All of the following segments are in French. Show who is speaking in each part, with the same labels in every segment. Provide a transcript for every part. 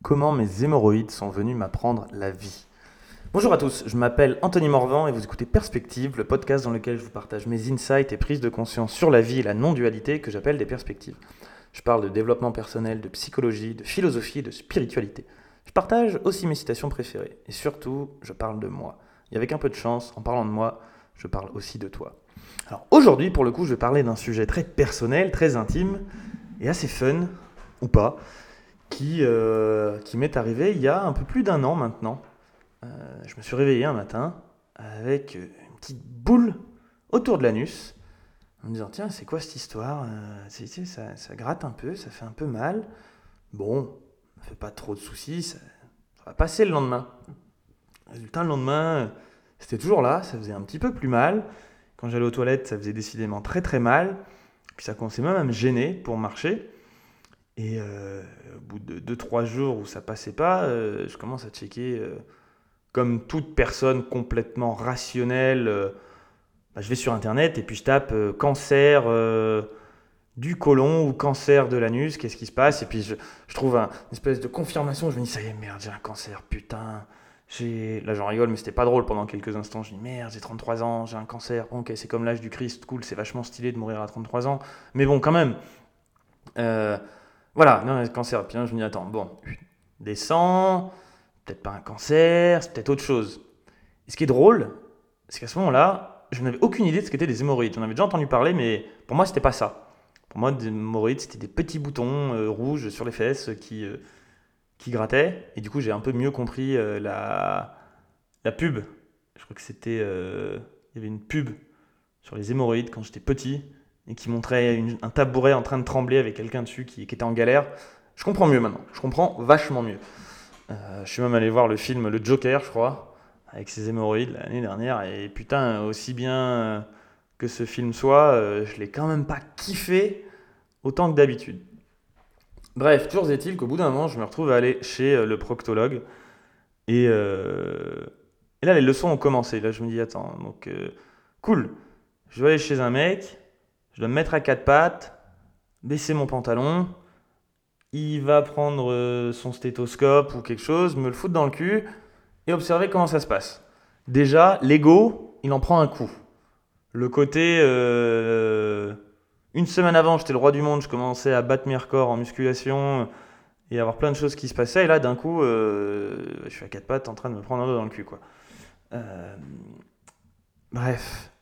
Speaker 1: Comment mes hémorroïdes sont venus m'apprendre la vie. Bonjour à tous, je m'appelle Anthony Morvan et vous écoutez Perspective, le podcast dans lequel je vous partage mes insights et prises de conscience sur la vie et la non-dualité que j'appelle des perspectives. Je parle de développement personnel, de psychologie, de philosophie, de spiritualité. Je partage aussi mes citations préférées et surtout, je parle de moi. Et avec un peu de chance, en parlant de moi, je parle aussi de toi. Alors aujourd'hui, pour le coup, je vais parler d'un sujet très personnel, très intime et assez fun, ou pas, qui, euh, qui m'est arrivé il y a un peu plus d'un an maintenant. Euh, je me suis réveillé un matin avec une petite boule autour de l'anus, en me disant tiens c'est quoi cette histoire euh, ça, ça, gratte un peu, ça fait un peu mal. Bon, ne fait pas trop de soucis, ça, ça, va passer le lendemain. Résultat le lendemain, c'était toujours là, ça faisait un petit peu plus mal. Quand j'allais aux toilettes, ça faisait décidément très très mal. Puis ça commençait même à me gêner pour marcher. Et euh, au bout de 2-3 jours où ça passait pas, euh, je commence à checker, euh, comme toute personne complètement rationnelle, bah, je vais sur Internet et puis je tape cancer du côlon ou cancer de l'anus, qu'est-ce qui se passe? Et puis je, trouve un, une espèce de confirmation, je me dis, ça y est, merde, j'ai un cancer, putain. Là j'en rigole, mais c'était pas drôle pendant quelques instants. Je dis, merde, j'ai 33 ans, j'ai un cancer. Ok, c'est comme l'âge du Christ, cool, c'est vachement stylé de mourir à 33 ans. Mais bon, quand même. Voilà, non, cancer. Puis là, je me dis, attends, bon, descends, peut-être pas un cancer, c'est peut-être autre chose. Et ce qui est drôle, c'est qu'à ce moment-là, je n'avais aucune idée de ce qu'étaient des hémorroïdes. J'en avais déjà entendu parler, mais pour moi, c'était pas ça. Pour moi, des hémorroïdes, c'était des petits boutons euh, rouges sur les fesses qui, euh, qui grattaient. Et du coup, j'ai un peu mieux compris euh, la, la pub. Je crois que c'était. il y avait une pub sur les hémorroïdes quand j'étais petit et qui montrait un tabouret en train de trembler avec quelqu'un dessus qui, était en galère. Je comprends mieux maintenant. Je comprends vachement mieux. Euh, je suis même allé voir le film Le Joker, je crois, avec ses hémorroïdes l'année dernière. Et putain, aussi bien euh, que ce film soit, euh, je l'ai quand même pas kiffé autant que d'habitude. Bref, toujours est-il qu'au bout d'un moment, je me retrouve à aller chez euh, le proctologue. Et, et là, les leçons ont commencé. Là, je me dis, attends, donc, cool. Je vais aller chez un mec, je dois me mettre à quatre pattes, baisser mon pantalon. Il va prendre euh, son stéthoscope ou quelque chose, me le foutre dans le cul et observer comment ça se passe. Déjà, l'ego, il en prend un coup. Le côté. euh, une semaine avant, j'étais le roi du monde, je commençais à battre mes records en musculation et avoir plein de choses qui se passaient. Et là, d'un coup, euh, je suis à quatre pattes en train de me prendre un dos dans le cul, quoi. Bref.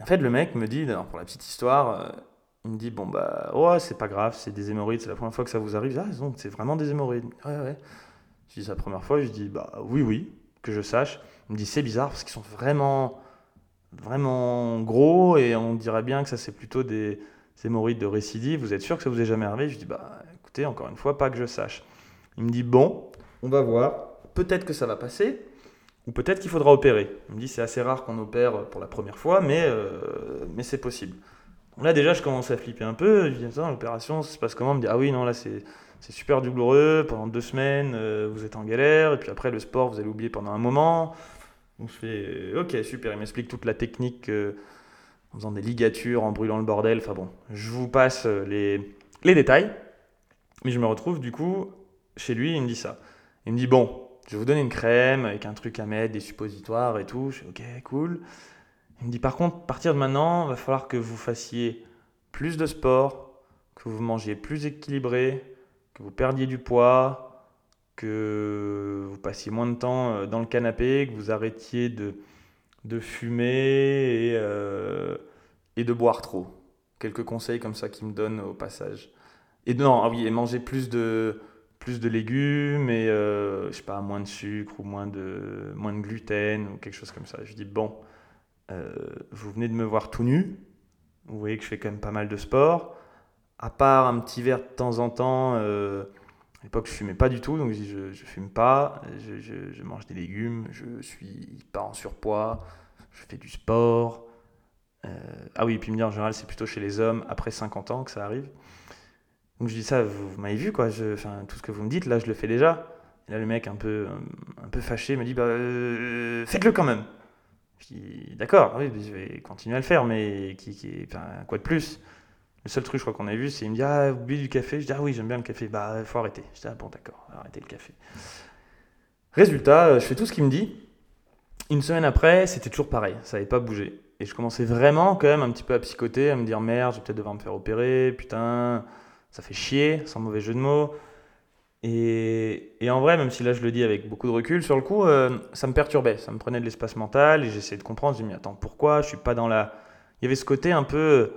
Speaker 1: En fait, le mec me dit, pour la petite histoire, euh, il me dit Bon, bah, ouais, c'est pas grave, c'est des hémorroïdes, c'est la première fois que ça vous arrive. Ah, donc, c'est vraiment des hémorroïdes. Ouais, ouais. Je dis c'est la première fois, je dis Bah, oui, oui, que je sache. Il me dit C'est bizarre parce qu'ils sont vraiment, vraiment gros et on dirait bien que ça, c'est plutôt des hémorroïdes de récidive. Vous êtes sûr que ça vous est jamais arrivé? Je dis Bah, écoutez, encore une fois, pas que je sache. Il me dit Bon, on va voir. Peut-être que ça va passer. Ou peut-être qu'il faudra opérer. Il me dit c'est assez rare qu'on opère pour la première fois, mais, euh, mais c'est possible. Là déjà je commence à flipper un peu, je dis l'opération ça se passe comment? Il me dit ah oui non là c'est c'est super douloureux, pendant deux semaines euh, vous êtes en galère, et puis après le sport vous allez oublier pendant un moment. Donc je fais euh, ok super, il m'explique toute la technique en faisant des ligatures, en brûlant le bordel, enfin bon, je vous passe les, les détails. Mais je me retrouve du coup chez lui, il me dit ça. Il me dit bon, je vous donner une crème avec un truc à mettre, des suppositoires et tout. Je fais ok, cool. Il me dit par contre, à partir de maintenant, il va falloir que vous fassiez plus de sport, que vous mangiez plus équilibré, que vous perdiez du poids, que vous passiez moins de temps euh, dans le canapé, que vous arrêtiez de, de fumer et, euh, et de boire trop. Quelques conseils comme ça qu'il me donne au passage. Et non, ah oui, et manger plus de, plus de légumes et euh, je sais pas moins de sucre ou moins de moins de gluten ou quelque chose comme ça. Je dis bon, euh, vous venez de me voir tout nu, vous voyez que je fais quand même pas mal de sport. À part un petit verre de temps en temps, euh, à l'époque je fumais pas du tout, donc je je, je fume pas, je, je- mange des légumes, je suis pas en surpoids, je fais du sport. Ah oui, puis il me dit en général c'est plutôt chez les hommes après 50 ans que ça arrive. Donc je dis ça, vous, m'avez vu quoi, enfin, tout ce que vous me dites là je le fais déjà. Et là le mec un peu, un peu fâché me dit bah euh, faites-le quand même. Je dis d'accord, oui, je vais continuer à le faire, mais qui, enfin, quoi de plus? Le seul truc, je crois qu'on a vu, c'est il me dit Ah, vous buvez du café? Je dis Ah oui, j'aime bien le café. Bah, faut arrêter. Je dis Ah bon, d'accord, arrêtez le café. Résultat, euh, je fais tout ce qu'il me dit. Une semaine après, c'était toujours pareil, ça n'avait pas bougé. Et je commençais vraiment quand même un petit peu à psychoter, à me dire merde, je vais peut-être devoir me faire opérer, putain, ça fait chier, sans mauvais jeu de mots. Et, et en vrai, même si là je le dis avec beaucoup de recul, sur le coup, euh, ça me perturbait, ça me prenait de l'espace mental et j'essayais de comprendre. Je me dis, attends, pourquoi? Je suis pas dans la. Il y avait ce côté un peu.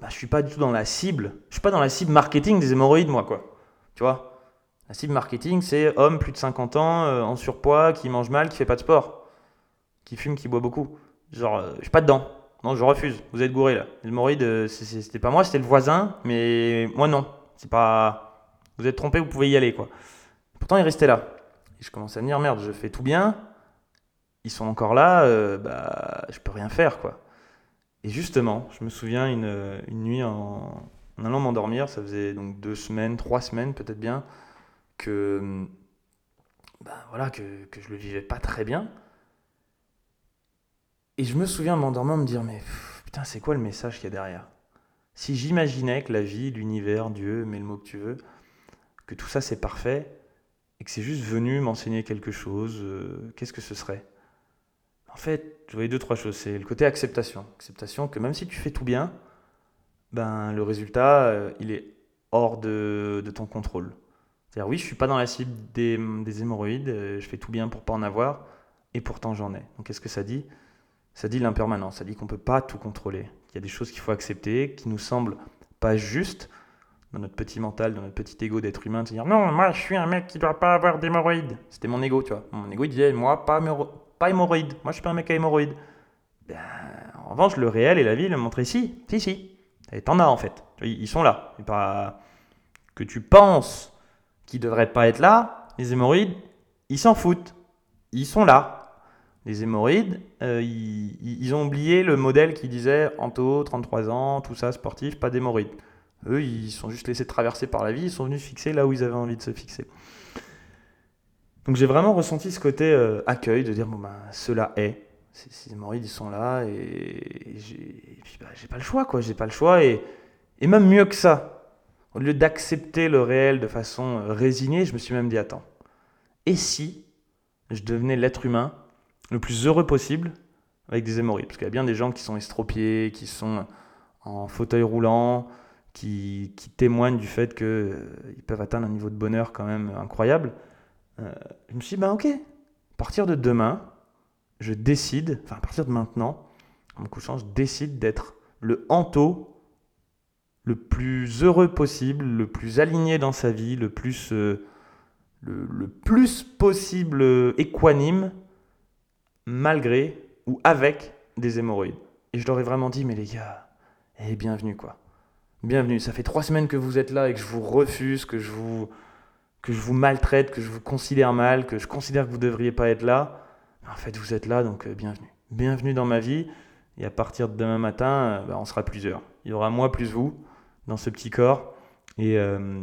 Speaker 1: Bah, je suis pas du tout dans la cible. Je suis pas dans la cible marketing des hémorroïdes, moi, quoi. Tu vois? La cible marketing, c'est homme plus de 50 ans, euh, en surpoids, qui mange mal, qui fait pas de sport, qui fume, qui boit beaucoup. Genre, euh, je suis pas dedans. Non, je refuse. Vous êtes gouré là. L'hémorroïde, euh, c'était pas moi, c'était le voisin, mais moi non. C'est pas. Vous êtes trompé, vous pouvez y aller quoi. Pourtant, il restait là. Et je commençais à me dire merde, je fais tout bien. Ils sont encore là, euh, bah, je peux rien faire quoi. Et justement, je me souviens une, une nuit en, allant m'endormir, ça faisait donc deux semaines, trois semaines peut-être bien, que, bah, voilà, que, que je le vivais pas très bien. Et je me souviens en m'endormant me dire, mais putain, c'est quoi le message qu'il y a derrière? Si j'imaginais que la vie, l'univers, Dieu, mets le mot que tu veux, que tout ça c'est parfait, et que c'est juste venu m'enseigner quelque chose, euh, qu'est-ce que ce serait? En fait, je voyais deux, trois choses. C'est le côté acceptation. Acceptation que même si tu fais tout bien, ben, le résultat, euh, il est hors de, de ton contrôle. C'est-à-dire, oui, je suis pas dans la cible des, des hémorroïdes, euh, je fais tout bien pour pas en avoir, et pourtant j'en ai. Donc qu'est-ce que ça dit? Ça dit l'impermanence, ça dit qu'on peut pas tout contrôler. Il y a des choses qu'il faut accepter, qui nous semblent pas justes, dans notre petit mental, dans notre petit ego d'être humain, de se dire non, moi je suis un mec qui doit pas avoir d'hémorroïdes. C'était mon ego, tu vois. Mon ego il disait moi pas, pas hémorroïdes, moi je suis pas un mec à hémorroïdes. Ben, en revanche, le réel et la vie le montraient si, si, si. Et t'en as en fait. Ils sont là. Pas que tu penses qu'ils devraient pas être là. Les hémorroïdes, ils s'en foutent. Ils sont là. Les hémorroïdes, euh, ils, ont oublié le modèle qui disait Anto, 33 ans, tout ça, sportif, pas d'hémorroïdes. Eux, ils sont juste laissés traverser par la vie, ils sont venus se fixer là où ils avaient envie de se fixer. Donc j'ai vraiment ressenti ce côté euh, accueil, de dire, bon ben, cela est. Ces, ces hémorroïdes, ils sont là, et, et bah, j'ai pas le choix, quoi, j'ai pas le choix, et, et même mieux que ça, au lieu d'accepter le réel de façon euh, résignée, je me suis même dit, attends, et si je devenais l'être humain le plus heureux possible avec des hémorroïdes Parce qu'il y a bien des gens qui sont estropiés, qui sont en fauteuil roulant, qui, qui témoignent du fait qu'ils peuvent atteindre un niveau de bonheur quand même incroyable. Euh, je me suis dit, bah ok, à partir de demain, je décide, enfin à partir de maintenant, en me couchant, je décide d'être le Anto le plus heureux possible, le plus aligné dans sa vie, le plus, euh, le, plus possible euh, équanime, malgré ou avec des hémorroïdes. Et je leur ai vraiment dit, mais les gars, eh, bienvenue quoi. Bienvenue, ça fait trois semaines que vous êtes là et que je vous refuse, que je vous, que je vous maltraite, que je vous considère mal, que je considère que vous ne devriez pas être là. En fait, vous êtes là, donc euh, bienvenue. Bienvenue dans ma vie. Et à partir de demain matin, euh, bah, on sera plusieurs. Il y aura moi plus vous dans ce petit corps. Et, euh,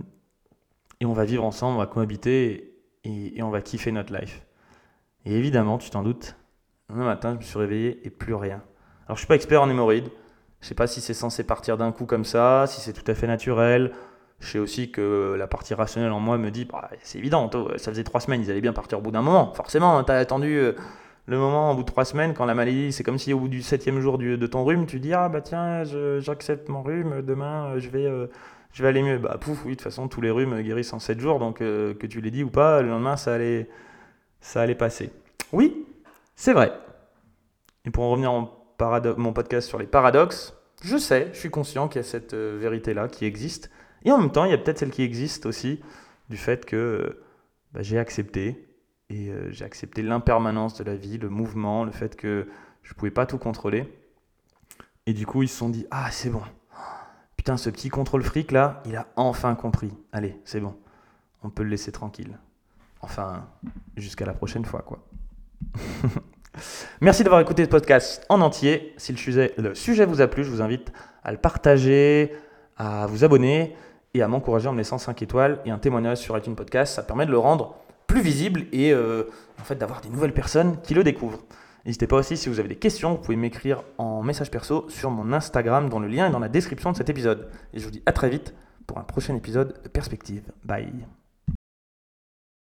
Speaker 1: et on va vivre ensemble, on va cohabiter et, et on va kiffer notre life. Et évidemment, tu t'en doutes, un matin, je me suis réveillé et plus rien. Alors, je suis pas expert en hémorroïdes. Je sais pas si c'est censé partir d'un coup comme ça, si c'est tout à fait naturel. Je sais aussi que la partie rationnelle en moi me dit, bah, c'est évident, ça faisait trois semaines, ils allaient bien partir au bout d'un moment. Forcément, tu as attendu euh, le moment au bout de trois semaines quand la maladie, c'est comme si au bout du septième jour de ton rhume, tu dis, ah bah tiens, j'accepte mon rhume, demain euh, je vais, euh, je vais aller mieux. Bah pouf, oui, de toute façon, tous les rhumes guérissent en sept jours, donc que tu l'aies dit ou pas, le lendemain, ça allait, ça allait passer. Oui, c'est vrai. Et pour en revenir en mon podcast sur les paradoxes, je sais, je suis conscient qu'il y a cette euh, vérité-là qui existe. Et en même temps, il y a peut-être celle qui existe aussi du fait que euh, bah, j'ai accepté. Et euh, j'ai accepté l'impermanence de la vie, le mouvement, le fait que je ne pouvais pas tout contrôler. Et du coup, ils se sont dit Ah, c'est bon. Putain, ce petit contrôle fric là, il a enfin compris. Allez, c'est bon. On peut le laisser tranquille. Enfin, jusqu'à la prochaine fois, quoi. Merci d'avoir écouté ce podcast en entier. Si le sujet, vous a plu, je vous invite à le partager, à vous abonner et à m'encourager en me laissant 5 étoiles et un témoignage sur iTunes Podcast. Ça permet de le rendre plus visible et euh, en fait d'avoir des nouvelles personnes qui le découvrent. N'hésitez pas aussi, si vous avez des questions, vous pouvez m'écrire en message perso sur mon Instagram dont le lien est dans la description de cet épisode. Et je vous dis à très vite pour un prochain épisode de Perspective. Bye